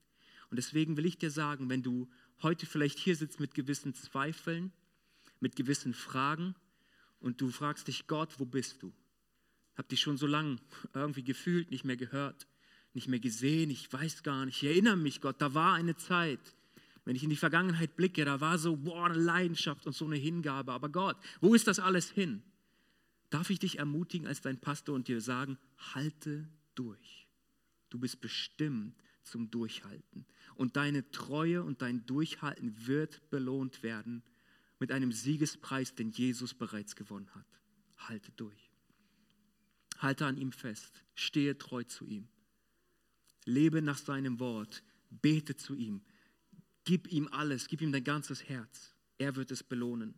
Und deswegen will ich dir sagen, wenn du heute vielleicht hier sitzt mit gewissen Zweifeln, mit gewissen Fragen und du fragst dich, Gott, wo bist du? Hab dich schon so lange irgendwie gefühlt, nicht mehr gehört, nicht mehr gesehen, ich weiß gar nicht, ich erinnere mich, Gott, da war eine Zeit, wenn ich in die Vergangenheit blicke, da war so boah, eine Leidenschaft und so eine Hingabe. Aber Gott, wo ist das alles hin? Darf ich dich ermutigen als dein Pastor und dir sagen, halte durch. Du bist bestimmt zum Durchhalten. Und deine Treue und dein Durchhalten wird belohnt werden mit einem Siegespreis, den Jesus bereits gewonnen hat. Halte durch. Halte an ihm fest. Stehe treu zu ihm. Lebe nach seinem Wort. Bete zu ihm. Gib ihm alles, gib ihm dein ganzes Herz. Er wird es belohnen.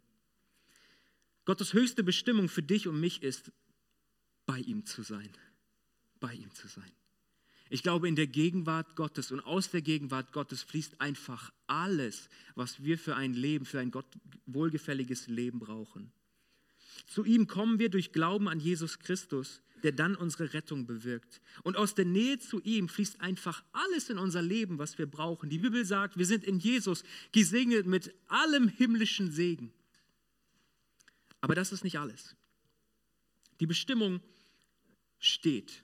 Gottes höchste Bestimmung für dich und mich ist, bei ihm zu sein. Bei ihm zu sein. Ich glaube, in der Gegenwart Gottes und aus der Gegenwart Gottes fließt einfach alles, was wir für ein Leben, für ein Gott wohlgefälliges Leben brauchen. Zu ihm kommen wir durch Glauben an Jesus Christus der dann unsere Rettung bewirkt. Und aus der Nähe zu ihm fließt einfach alles in unser Leben, was wir brauchen. Die Bibel sagt, wir sind in Jesus gesegnet mit allem himmlischen Segen. Aber das ist nicht alles. Die Bestimmung steht.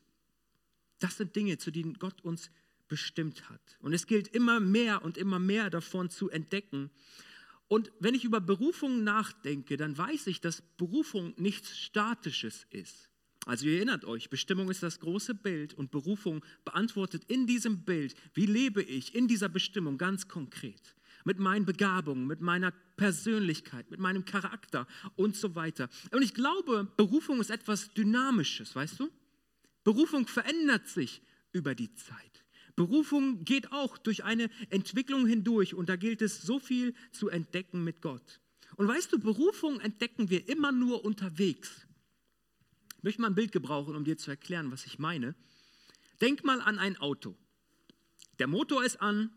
Das sind Dinge, zu denen Gott uns bestimmt hat. Und es gilt immer mehr und immer mehr davon zu entdecken. Und wenn ich über Berufung nachdenke, dann weiß ich, dass Berufung nichts Statisches ist. Also ihr erinnert euch, Bestimmung ist das große Bild und Berufung beantwortet in diesem Bild, wie lebe ich in dieser Bestimmung ganz konkret. Mit meinen Begabungen, mit meiner Persönlichkeit, mit meinem Charakter und so weiter. Und ich glaube, Berufung ist etwas Dynamisches, weißt du? Berufung verändert sich über die Zeit. Berufung geht auch durch eine Entwicklung hindurch und da gilt es so viel zu entdecken mit Gott. Und weißt du, Berufung entdecken wir immer nur unterwegs. Ich möchte mal ein Bild gebrauchen, um dir zu erklären, was ich meine. Denk mal an ein Auto. Der Motor ist an,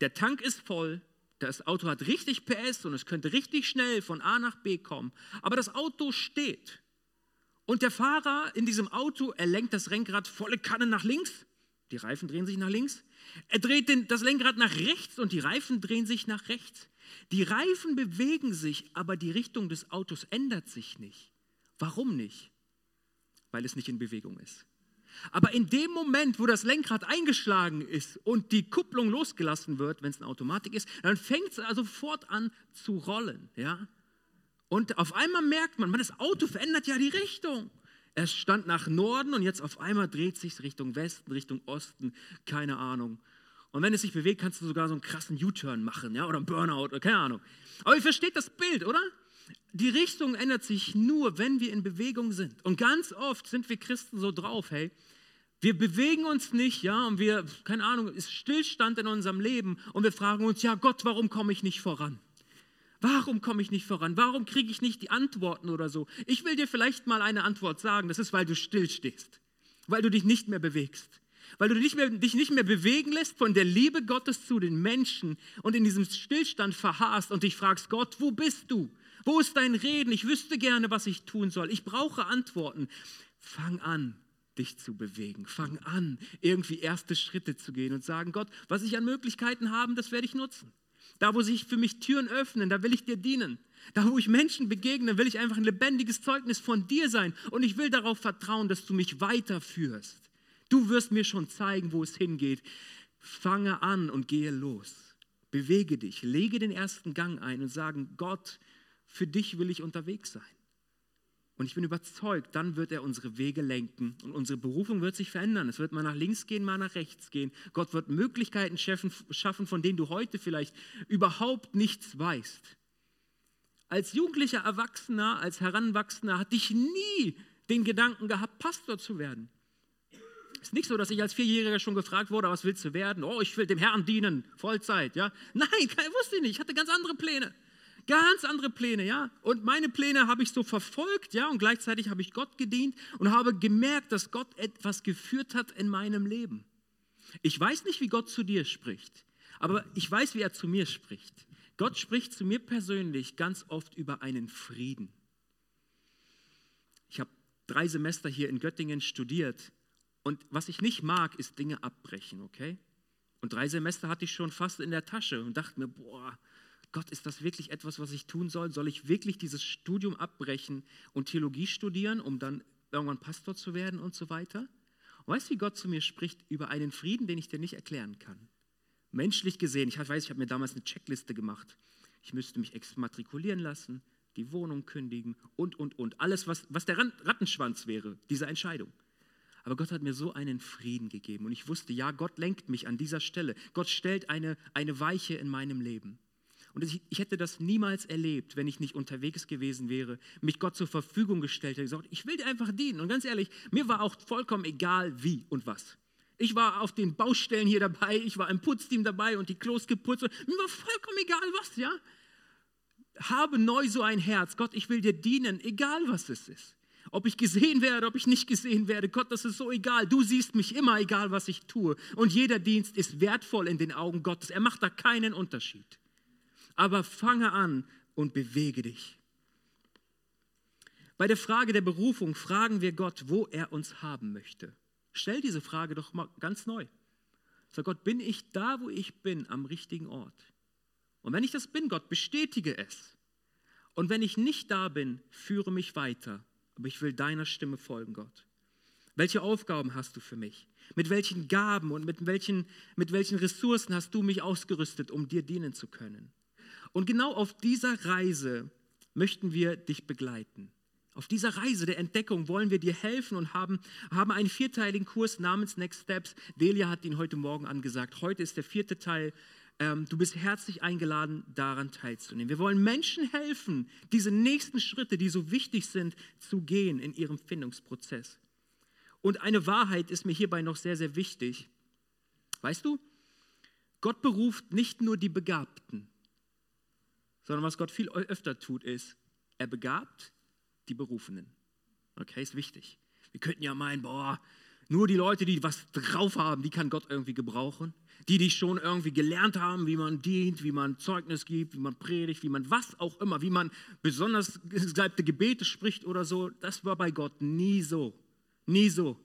der Tank ist voll, das Auto hat richtig PS und es könnte richtig schnell von A nach B kommen, aber das Auto steht. Und der Fahrer in diesem Auto, er lenkt das Lenkrad volle Kanne nach links, die Reifen drehen sich nach links. Er dreht den, das Lenkrad nach rechts und die Reifen drehen sich nach rechts. Die Reifen bewegen sich, aber die Richtung des Autos ändert sich nicht. Warum nicht? weil es nicht in Bewegung ist. Aber in dem Moment, wo das Lenkrad eingeschlagen ist und die Kupplung losgelassen wird, wenn es eine Automatik ist, dann fängt es also sofort an zu rollen. Ja? Und auf einmal merkt man, man, das Auto verändert ja die Richtung. Es stand nach Norden und jetzt auf einmal dreht sich Richtung Westen, Richtung Osten, keine Ahnung. Und wenn es sich bewegt, kannst du sogar so einen krassen U-Turn machen, ja, oder einen Burnout, oder keine Ahnung. Aber ihr versteht das Bild, oder? die Richtung ändert sich nur, wenn wir in Bewegung sind. Und ganz oft sind wir Christen so drauf, hey, wir bewegen uns nicht, ja, und wir, keine Ahnung, ist Stillstand in unserem Leben und wir fragen uns, ja Gott, warum komme ich nicht voran? Warum komme ich nicht voran? Warum kriege ich nicht die Antworten oder so? Ich will dir vielleicht mal eine Antwort sagen, das ist, weil du stillstehst, weil du dich nicht mehr bewegst, weil du dich nicht, mehr, dich nicht mehr bewegen lässt von der Liebe Gottes zu den Menschen und in diesem Stillstand verharrst und dich fragst, Gott, wo bist du? Wo ist dein Reden? Ich wüsste gerne, was ich tun soll. Ich brauche Antworten. fang an, dich zu bewegen. Fang an, irgendwie erste Schritte zu gehen und sagen, Gott, was ich an Möglichkeiten habe, das werde ich nutzen. Da, wo sich für mich Türen öffnen, da will ich dir dienen. Da, wo ich Menschen begegne, will ich einfach ein lebendiges Zeugnis von dir sein. Und ich will darauf vertrauen, dass du mich weiterführst. Du wirst mir schon zeigen, wo es hingeht. Fange an und gehe los. Bewege dich, lege den ersten Gang ein und sagen, Gott, für dich will ich unterwegs sein. Und ich bin überzeugt, dann wird er unsere Wege lenken und unsere Berufung wird sich verändern. Es wird mal nach links gehen, mal nach rechts gehen. Gott wird Möglichkeiten schaffen, von denen du heute vielleicht überhaupt nichts weißt. Als jugendlicher Erwachsener, als Heranwachsender hatte ich nie den Gedanken gehabt, Pastor zu werden. Es ist nicht so, dass ich als Vierjähriger schon gefragt wurde, was willst du werden? Oh, ich will dem Herrn dienen, Vollzeit, ja? Nein, [LAUGHS] wusste ich nicht. Ich hatte ganz andere Pläne. Ganz andere Pläne, ja. Und meine Pläne habe ich so verfolgt, ja. Und gleichzeitig habe ich Gott gedient und habe gemerkt, dass Gott etwas geführt hat in meinem Leben. Ich weiß nicht, wie Gott zu dir spricht, aber ich weiß, wie er zu mir spricht. Gott spricht zu mir persönlich ganz oft über einen Frieden. Ich habe drei Semester hier in Göttingen studiert und was ich nicht mag, ist Dinge abbrechen, okay? Und drei Semester hatte ich schon fast in der Tasche und dachte mir, boah, Gott, ist das wirklich etwas, was ich tun soll? Soll ich wirklich dieses Studium abbrechen und Theologie studieren, um dann irgendwann Pastor zu werden und so weiter? Und weißt du, wie Gott zu mir spricht über einen Frieden, den ich dir nicht erklären kann? Menschlich gesehen, ich weiß, ich habe mir damals eine Checkliste gemacht. Ich müsste mich exmatrikulieren lassen, die Wohnung kündigen und, und, und. Alles, was, was der Rattenschwanz wäre, diese Entscheidung. Aber Gott hat mir so einen Frieden gegeben und ich wusste, ja, Gott lenkt mich an dieser Stelle. Gott stellt eine, eine Weiche in meinem Leben. Und ich, ich, hätte das niemals erlebt, wenn ich nicht unterwegs gewesen wäre, mich Gott zur Verfügung gestellt hätte, gesagt, ich will dir einfach dienen. Und ganz ehrlich, mir war auch vollkommen egal, wie und was. Ich war auf den Baustellen hier dabei, ich war im Putzteam dabei und die Klos geputzt. Mir war vollkommen egal, was, ja. Habe neu so ein Herz. Gott, ich will dir dienen, egal was es ist. Ob ich gesehen werde, ob ich nicht gesehen werde. Gott, das ist so egal. Du siehst mich immer, egal was ich tue. Und jeder Dienst ist wertvoll in den Augen Gottes. Er macht da keinen Unterschied aber fange an und bewege dich. Bei der Frage der Berufung fragen wir Gott, wo er uns haben möchte. Stell diese Frage doch mal ganz neu. Sag Gott, bin ich da, wo ich bin, am richtigen Ort? Und wenn ich das bin, Gott, bestätige es. Und wenn ich nicht da bin, führe mich weiter. Aber ich will deiner Stimme folgen, Gott. Welche Aufgaben hast du für mich? Mit welchen Gaben und mit welchen, mit welchen Ressourcen hast du mich ausgerüstet, um dir dienen zu können? Und genau auf dieser Reise möchten wir dich begleiten. Auf dieser Reise der Entdeckung wollen wir dir helfen und haben, haben einen vierteiligen Kurs namens Next Steps. Delia hat ihn heute Morgen angesagt. Heute ist der vierte Teil. Ähm, du bist herzlich eingeladen, daran teilzunehmen. Wir wollen Menschen helfen, diese nächsten Schritte, die so wichtig sind, zu gehen in ihrem Findungsprozess. Und eine Wahrheit ist mir hierbei noch sehr, sehr wichtig. Weißt du, Gott beruft nicht nur die Begabten, sondern was Gott viel öfter tut, ist, er begabt die Berufenen. Okay, ist wichtig. Wir könnten ja meinen, boah, nur die Leute, die was drauf haben, die kann Gott irgendwie gebrauchen. Die, die schon irgendwie gelernt haben, wie man dient, wie man Zeugnis gibt, wie man predigt, wie man was auch immer, wie man besonders gesalbte Gebete spricht oder so, das war bei Gott nie so. Nie so.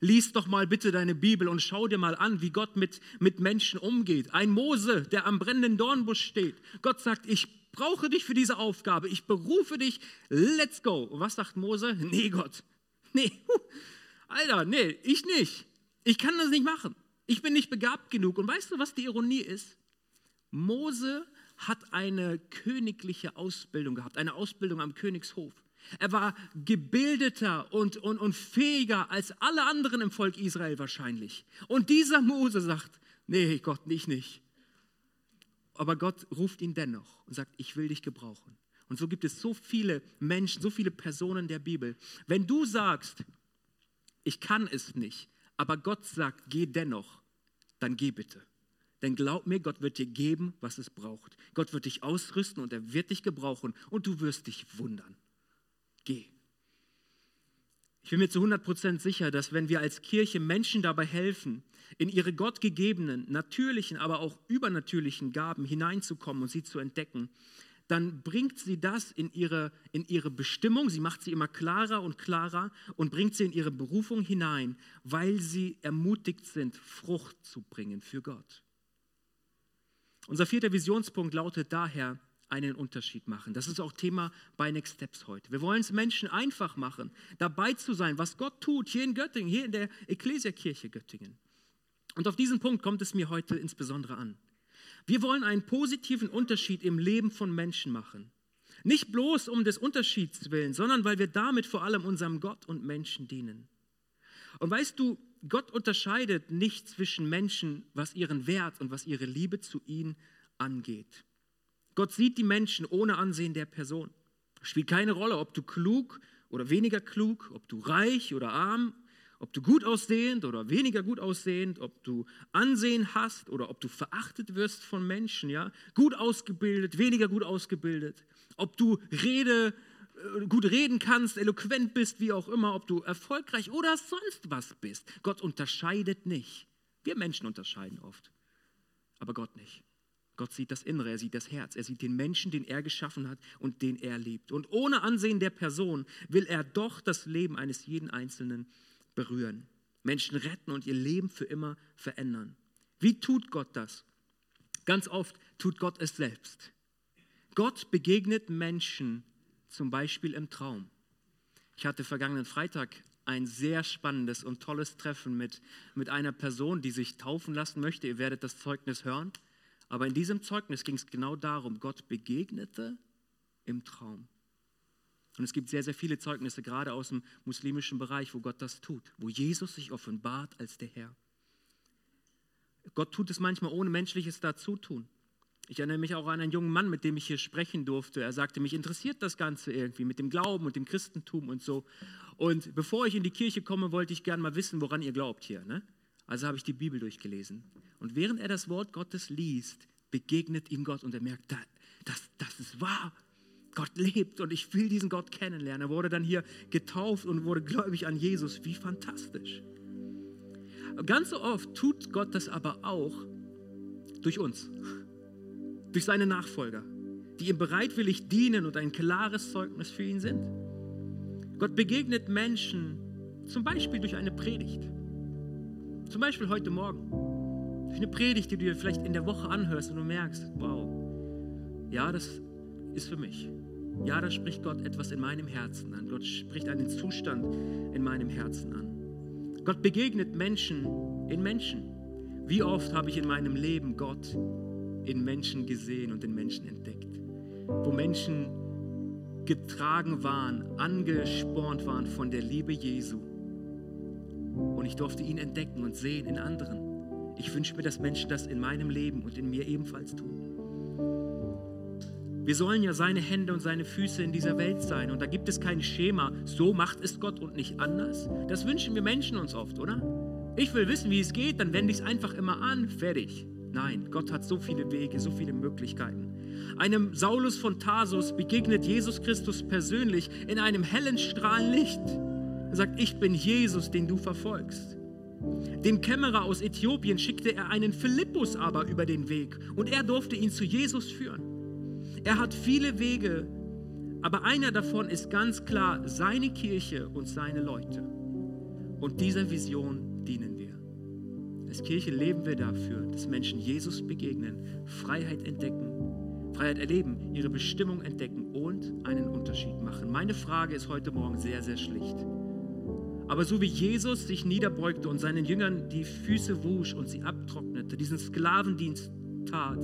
Lies doch mal bitte deine Bibel und schau dir mal an, wie Gott mit, mit Menschen umgeht. Ein Mose, der am brennenden Dornbusch steht. Gott sagt, ich brauche dich für diese Aufgabe, ich berufe dich, let's go. Und was sagt Mose? Nee, Gott, nee, Alter, nee, ich nicht. Ich kann das nicht machen. Ich bin nicht begabt genug. Und weißt du, was die Ironie ist? Mose hat eine königliche Ausbildung gehabt, eine Ausbildung am Königshof. Er war gebildeter und, und, und fähiger als alle anderen im Volk Israel wahrscheinlich. Und dieser Mose sagt, nee, Gott, nicht, nicht aber Gott ruft ihn dennoch und sagt, ich will dich gebrauchen. Und so gibt es so viele Menschen, so viele Personen der Bibel. Wenn du sagst, ich kann es nicht, aber Gott sagt, geh dennoch, dann geh bitte. Denn glaub mir, Gott wird dir geben, was es braucht. Gott wird dich ausrüsten und er wird dich gebrauchen und du wirst dich wundern. Geh. Ich bin mir zu 100% sicher, dass wenn wir als Kirche Menschen dabei helfen, in ihre gottgegebenen, natürlichen, aber auch übernatürlichen Gaben hineinzukommen und sie zu entdecken, dann bringt sie das in ihre, in ihre Bestimmung, sie macht sie immer klarer und klarer und bringt sie in ihre Berufung hinein, weil sie ermutigt sind, Frucht zu bringen für Gott. Unser vierter Visionspunkt lautet daher, einen Unterschied machen. Das ist auch Thema bei Next Steps heute. Wir wollen es Menschen einfach machen, dabei zu sein, was Gott tut, hier in Göttingen, hier in der Ekklesiakirche Göttingen. Und auf diesen Punkt kommt es mir heute insbesondere an. Wir wollen einen positiven Unterschied im Leben von Menschen machen. Nicht bloß um des Unterschieds willen, sondern weil wir damit vor allem unserem Gott und Menschen dienen. Und weißt du, Gott unterscheidet nicht zwischen Menschen, was ihren Wert und was ihre Liebe zu ihm angeht. Gott sieht die Menschen ohne Ansehen der Person. Spielt keine Rolle, ob du klug oder weniger klug, ob du reich oder arm, ob du gut aussehend oder weniger gut aussehend, ob du Ansehen hast oder ob du verachtet wirst von Menschen, ja, gut ausgebildet, weniger gut ausgebildet, ob du Rede äh, gut reden kannst, eloquent bist, wie auch immer, ob du erfolgreich oder sonst was bist. Gott unterscheidet nicht. Wir Menschen unterscheiden oft, aber Gott nicht. Gott sieht das Innere, er sieht das Herz, er sieht den Menschen, den er geschaffen hat und den er liebt. Und ohne Ansehen der Person will er doch das Leben eines jeden Einzelnen berühren, Menschen retten und ihr Leben für immer verändern. Wie tut Gott das? Ganz oft tut Gott es selbst. Gott begegnet Menschen zum Beispiel im Traum. Ich hatte vergangenen Freitag ein sehr spannendes und tolles Treffen mit, mit einer Person, die sich taufen lassen möchte. Ihr werdet das Zeugnis hören. Aber in diesem Zeugnis ging es genau darum, Gott begegnete im Traum. Und es gibt sehr, sehr viele Zeugnisse, gerade aus dem muslimischen Bereich, wo Gott das tut, wo Jesus sich offenbart als der Herr. Gott tut es manchmal ohne menschliches Dazutun. Ich erinnere mich auch an einen jungen Mann, mit dem ich hier sprechen durfte. Er sagte, mich interessiert das Ganze irgendwie mit dem Glauben und dem Christentum und so. Und bevor ich in die Kirche komme, wollte ich gerne mal wissen, woran ihr glaubt hier. Ne? Also habe ich die Bibel durchgelesen. Und während er das Wort Gottes liest, begegnet ihm Gott und er merkt, das, das ist wahr. Gott lebt und ich will diesen Gott kennenlernen. Er wurde dann hier getauft und wurde gläubig an Jesus. Wie fantastisch. Ganz so oft tut Gott das aber auch durch uns, durch seine Nachfolger, die ihm bereitwillig dienen und ein klares Zeugnis für ihn sind. Gott begegnet Menschen zum Beispiel durch eine Predigt. Zum Beispiel heute Morgen. Durch eine Predigt, die du dir vielleicht in der Woche anhörst und du merkst, wow, ja, das ist für mich. Ja, da spricht Gott etwas in meinem Herzen an. Gott spricht einen Zustand in meinem Herzen an. Gott begegnet Menschen in Menschen. Wie oft habe ich in meinem Leben Gott in Menschen gesehen und in Menschen entdeckt, wo Menschen getragen waren, angespornt waren von der Liebe Jesu und ich durfte ihn entdecken und sehen in anderen. Ich wünsche mir, dass Menschen das in meinem Leben und in mir ebenfalls tun. Wir sollen ja seine Hände und seine Füße in dieser Welt sein. Und da gibt es kein Schema, so macht es Gott und nicht anders. Das wünschen wir Menschen uns oft, oder? Ich will wissen, wie es geht, dann wende ich es einfach immer an, fertig. Nein, Gott hat so viele Wege, so viele Möglichkeiten. Einem Saulus von Tarsus begegnet Jesus Christus persönlich in einem hellen Strahlen Licht. Er sagt, ich bin Jesus, den du verfolgst. Dem Kämmerer aus Äthiopien schickte er einen Philippus aber über den Weg und er durfte ihn zu Jesus führen. Er hat viele Wege, aber einer davon ist ganz klar seine Kirche und seine Leute. Und dieser Vision dienen wir. Als Kirche leben wir dafür, dass Menschen Jesus begegnen, Freiheit entdecken, Freiheit erleben, ihre Bestimmung entdecken und einen Unterschied machen. Meine Frage ist heute Morgen sehr, sehr schlicht. Aber so wie Jesus sich niederbeugte und seinen Jüngern die Füße wusch und sie abtrocknete, diesen Sklavendienst tat,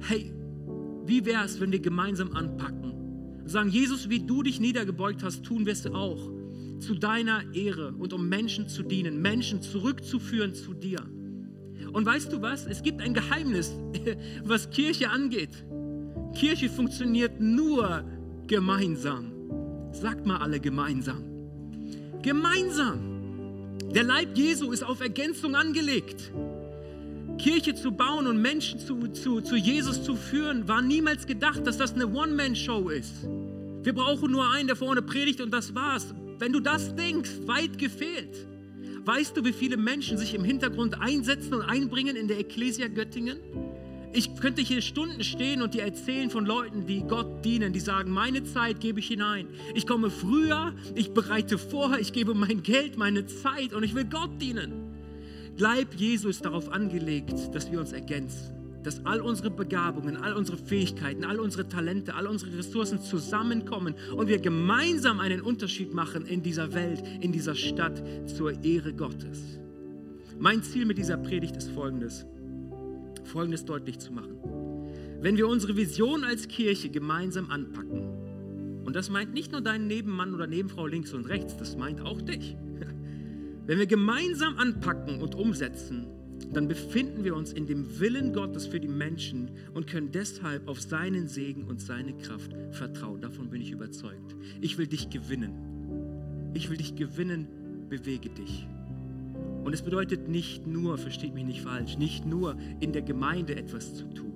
hey, wie wäre es, wenn wir gemeinsam anpacken sagen, Jesus, wie du dich niedergebeugt hast, tun wir es auch zu deiner Ehre und um Menschen zu dienen, Menschen zurückzuführen zu dir. Und weißt du was? Es gibt ein Geheimnis, [LAUGHS] was Kirche angeht. Kirche funktioniert nur gemeinsam. Sagt mal alle gemeinsam. Gemeinsam. Der Leib Jesu ist auf Ergänzung angelegt. Kirche zu bauen und Menschen zu, zu, zu Jesus zu führen, war niemals gedacht, dass das eine One-Man-Show ist. Wir brauchen nur einen, der vorne predigt und das war's. Wenn du das denkst, weit gefehlt. Weißt du, wie viele Menschen sich im Hintergrund einsetzen und einbringen in der Ecclesia Göttingen? Ich könnte hier Stunden stehen und dir erzählen von Leuten, die Gott dienen, die sagen, meine Zeit gebe ich hinein. Ich komme früher, ich bereite vor, ich gebe mein Geld, meine Zeit und ich will Gott dienen. Leib Jesu ist darauf angelegt, dass wir uns ergänzen, dass all unsere Begabungen, all unsere Fähigkeiten, all unsere Talente, all unsere Ressourcen zusammenkommen und wir gemeinsam einen Unterschied machen in dieser Welt, in dieser Stadt zur Ehre Gottes. Mein Ziel mit dieser Predigt ist folgendes. Folgendes deutlich zu machen. Wenn wir unsere Vision als Kirche gemeinsam anpacken, und das meint nicht nur deinen Nebenmann oder Nebenfrau links und rechts, das meint auch dich. [LAUGHS] Wenn wir gemeinsam anpacken und umsetzen, dann befinden wir uns in dem Willen Gottes für die Menschen und können deshalb auf seinen Segen und seine Kraft vertrauen. Davon bin ich überzeugt. Ich will dich gewinnen. Ich will dich gewinnen, bewege dich. Und es bedeutet nicht nur, versteht mich nicht falsch, nicht nur in der Gemeinde etwas zu tun.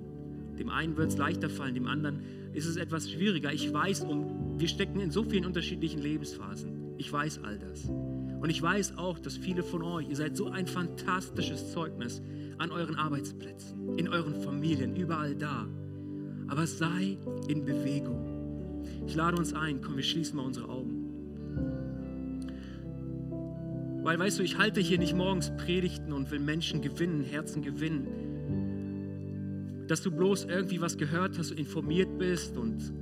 Dem einen wird es leichter fallen, dem anderen ist es etwas schwieriger. Ich weiß um, wir stecken in so vielen unterschiedlichen Lebensphasen. Ich weiß all das. Und ich weiß auch, dass viele von euch, ihr seid so ein fantastisches Zeugnis an euren Arbeitsplätzen, in euren Familien, überall da. Aber sei in Bewegung. Ich lade uns ein, komm, wir schließen mal unsere Augen. Weil, weißt du, ich halte hier nicht morgens Predigten und will Menschen gewinnen, Herzen gewinnen. Dass du bloß irgendwie was gehört hast, informiert bist und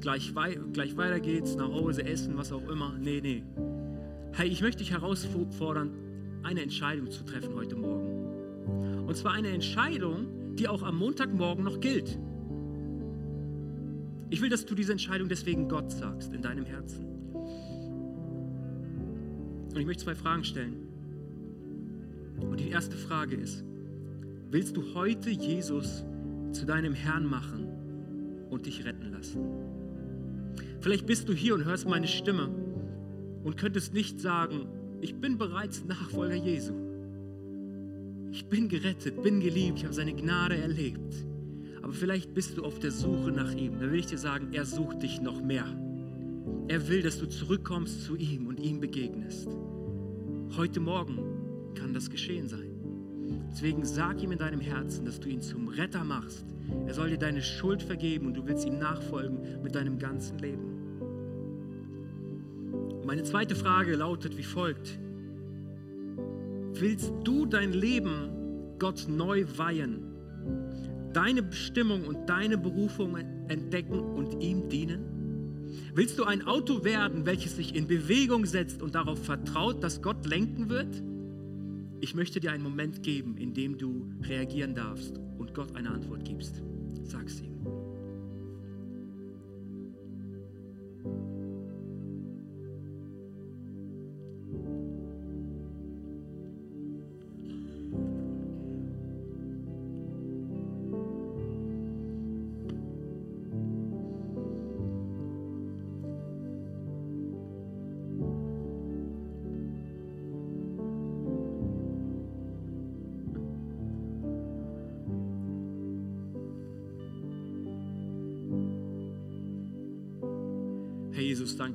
gleich, wei gleich weiter geht's, nach Hause essen, was auch immer. Nee, nee. Hey, ich möchte dich herausfordern, eine Entscheidung zu treffen heute Morgen. Und zwar eine Entscheidung, die auch am Montagmorgen noch gilt. Ich will, dass du diese Entscheidung deswegen Gott sagst in deinem Herzen. Und ich möchte zwei Fragen stellen. Und die erste Frage ist, willst du heute Jesus zu deinem Herrn machen und dich retten lassen? Vielleicht bist du hier und hörst meine Stimme und könntest nicht sagen, ich bin bereits Nachfolger Jesu. Ich bin gerettet, bin geliebt, ich habe seine Gnade erlebt. Aber vielleicht bist du auf der Suche nach ihm. Da will ich dir sagen, er sucht dich noch mehr. Er will, dass du zurückkommst zu ihm und ihm begegnest. Heute Morgen kann das geschehen sein. Deswegen sag ihm in deinem Herzen, dass du ihn zum Retter machst. Er soll dir deine Schuld vergeben und du willst ihm nachfolgen mit deinem ganzen Leben. Meine zweite Frage lautet wie folgt. Willst du dein Leben Gott neu weihen, deine Bestimmung und deine Berufung entdecken und ihm dienen? Willst du ein Auto werden, welches sich in Bewegung setzt und darauf vertraut, dass Gott lenken wird? Ich möchte dir einen Moment geben, in dem du reagieren darfst und Gott eine Antwort gibst. Sag's ihm.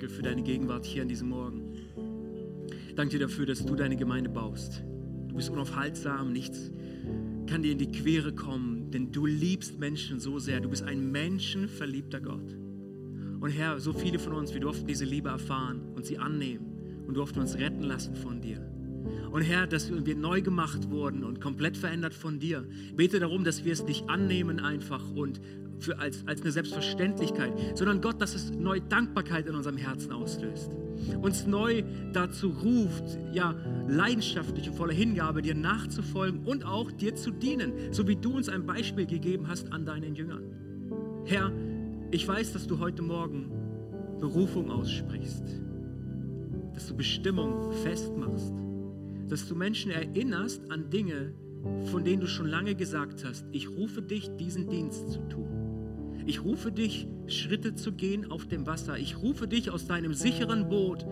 Danke für deine Gegenwart hier an diesem Morgen. Danke dir dafür, dass du deine Gemeinde baust. Du bist unaufhaltsam, nichts kann dir in die Quere kommen, denn du liebst Menschen so sehr. Du bist ein menschenverliebter Gott. Und Herr, so viele von uns, wir durften diese Liebe erfahren und sie annehmen und durften uns retten lassen von dir. Und Herr, dass wir neu gemacht wurden und komplett verändert von dir. Ich bete darum, dass wir es nicht annehmen einfach und für, als, als eine Selbstverständlichkeit, sondern Gott, dass es neue Dankbarkeit in unserem Herzen auslöst. Uns neu dazu ruft, ja, leidenschaftlich und voller Hingabe dir nachzufolgen und auch dir zu dienen, so wie du uns ein Beispiel gegeben hast an deinen Jüngern. Herr, ich weiß, dass du heute Morgen Berufung aussprichst, dass du Bestimmung festmachst, dass du Menschen erinnerst an Dinge, von denen du schon lange gesagt hast, ich rufe dich, diesen Dienst zu tun. Ich rufe dich, Schritte zu gehen auf dem Wasser. Ich rufe dich aus deinem sicheren Boot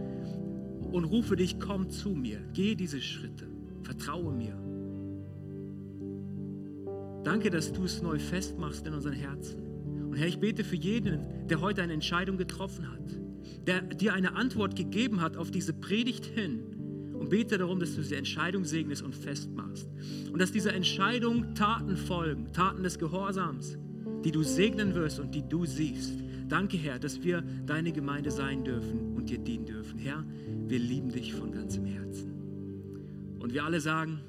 und rufe dich, komm zu mir. Geh diese Schritte. Vertraue mir. Danke, dass du es neu festmachst in unseren Herzen. Und Herr, ich bete für jeden, der heute eine Entscheidung getroffen hat, der dir eine Antwort gegeben hat auf diese Predigt hin und bete darum, dass du diese Entscheidung segnest und festmachst. Und dass dieser Entscheidung Taten folgen, Taten des Gehorsams, die du segnen wirst und die du siehst. Danke, Herr, dass wir deine Gemeinde sein dürfen und dir dienen dürfen. Herr, wir lieben dich von ganzem Herzen. Und wir alle sagen,